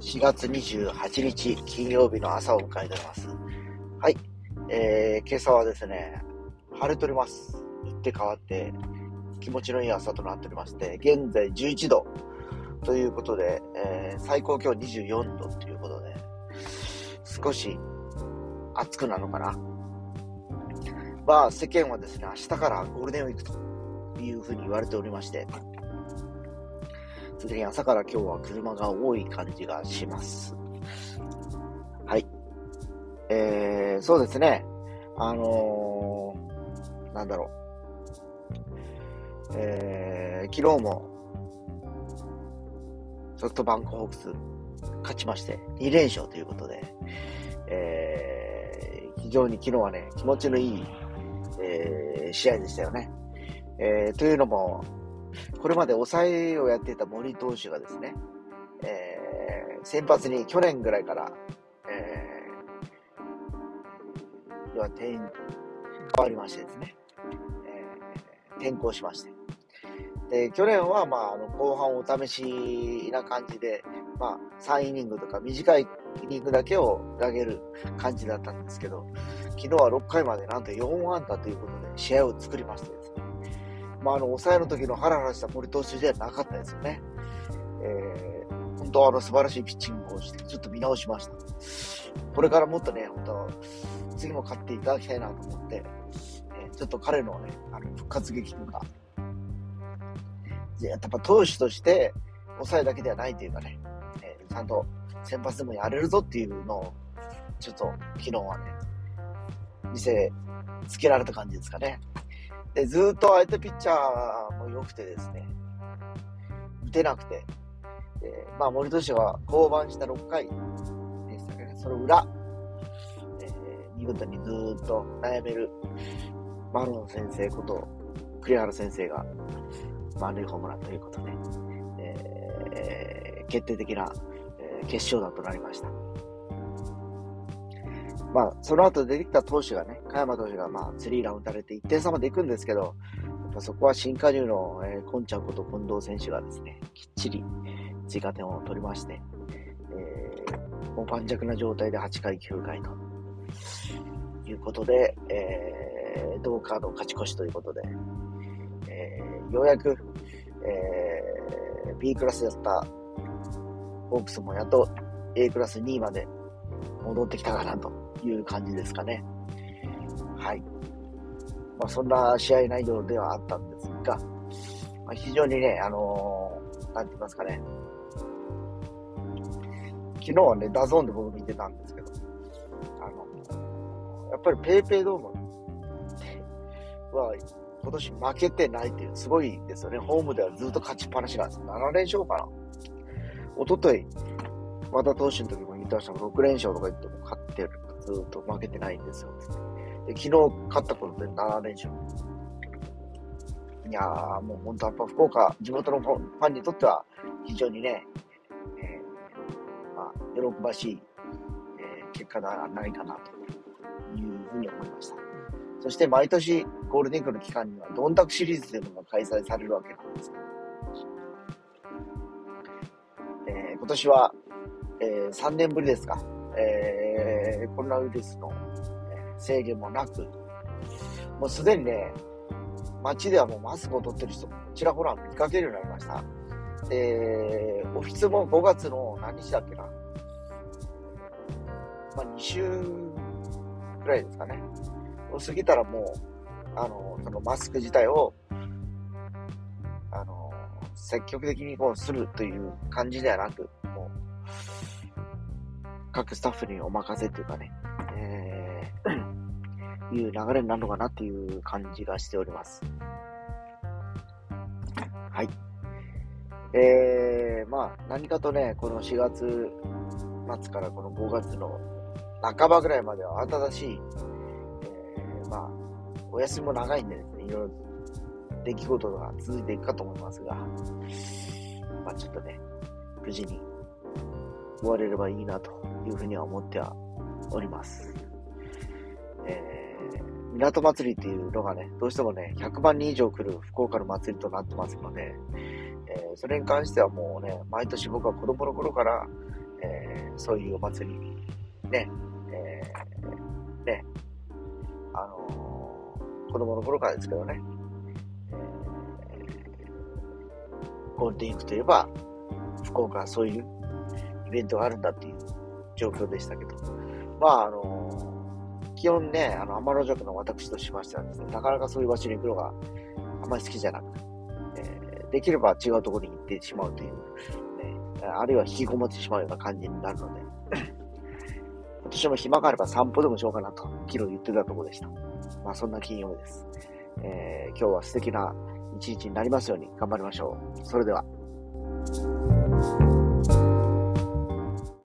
4月28日金曜日の朝を迎えております。はい。えー、今朝はですね、晴れております。打って変わって気持ちのいい朝となっておりまして、現在11度ということで、えー、最高気温24度ということで、少し暑くなるのかな。まあ世間はですね、明日からゴールデンウィークというふうに言われておりまして、すでに朝から今日は車が多い感じがします。はい。えー、そうですね。あのー、なんだろう。えー、昨日も、ソフトバンクホークス勝ちまして、2連勝ということで、えー、非常に昨日はね、気持ちのいい、えー、試合でしたよね。えー、というのも、これまで抑えをやっていた森投手がですね、えー、先発に去年ぐらいから、えー、要は転、変わりましてですね、えー、転校しまして。で、去年は、まあ、あの、後半お試しな感じで、まあ、3イニングとか短いイニングだけを投げる感じだったんですけど、昨日は6回までなんと4安打ということで試合を作りましてですね、まあ、あの、抑えの時のハラハラした森投手じゃなかったですよね。えー、本当あの素晴らしいピッチングをして、ちょっと見直しました。これからもっとね、本当次も勝っていただきたいなと思って、えー、ちょっと彼のね、あの復活劇とか、やっぱ投手として抑えだけではないというかね、えー、ちゃんと先発でもやれるぞっていうのを、ちょっと昨日はね、見せつけられた感じですかね。で、ずっと相手ピッチャーも良くてですね、打てなくて、でまあ、森投手が降板した6回でしたけど、その裏、えー、見事にずっと悩める。マロン先生こと、栗原先生が満塁ホームランということで、えー、決定的な、えー、決勝打となりました。まあ、その後出てきた投手がね、加山投手がまあ、スリーラン打たれて1点差まで行くんですけど、やっぱそこは新加入の、えー、コンちゃんこと近藤選手がですね、きっちり追加点を取りまして、えー、もう盤石な状態で8回9回ということで、えー、同カード勝ち越しということで、えー、ようやく、えー、B クラスだったホークスもやっと A クラス2位まで戻ってきたかなという感じですかね。はい。まあ、そんな試合内容ではあったんですが、まあ、非常にね、あのー、なんて言いますかね、昨日はね、 DAZN で僕見てたんですけど、あの、やっぱり PayPay ドームは今年負けてないっていう、すごいですよね。ホームではずっと勝ちっぱなしなんです。7連勝かな。おととい、和田投手の時も言ってましたが、6連勝とか言っても勝ってる。ずっと負けてないんですよ。で昨日勝ったことで7連勝。いやー、もう本当やっぱ福岡、地元のファンにとっては非常にね、えー、まあ、喜ばしい、えー、結果ではないかなというふうに思いました。そして毎年ゴールデンウィークの期間にはドンタクシリーズというのが開催されるわけなんですえー、今年は、えー、3年ぶりですか、えー、コロナウイルスの制限もなく、もうすでにね、街ではもうマスクを取ってる人もちらほら見かけるようになりました。えー、オフィスも5月の何日だっけな。まあ、2週くらいですかね。を過ぎたらもう、あの、そのマスク自体を、あの、積極的にこうするという感じではなく、もう、各スタッフにお任せというかね、いう流れになるのかなっていう感じがしております。はい。えー、まあ、何かとね、この4月末からこの5月の半ばぐらいまでは新しい、えー、まあ、お休みも長いんでですね、いろいろ出来事が続いていくかと思いますが、まあちょっとね、無事に終われればいいなというふうには思ってはおります。港祭りっていうのがね、どうしてもね、100万人以上来る福岡の祭りとなってますので、えー、それに関してはもうね、毎年僕は子供の頃から、えー、そういうお祭り、ね、えー、ね、あのー、子供の頃からですけどね、えー、ゴールデンウィークといえば、福岡はそういうイベントがあるんだっていう状況でしたけど、まあ、あのー、基本ね、あの、天の弱の私としましてはですね、なかなかそういう場所に行くのがあまり好きじゃなくて、えー、できれば違うところに行ってしまうという、ね、あるいは引きこもってしまうような感じになるので、私も暇があれば散歩でもしようかなと、昨日言ってたところでした。まあそんな金曜日です。えー、今日は素敵な一日になりますように頑張りましょう。それでは。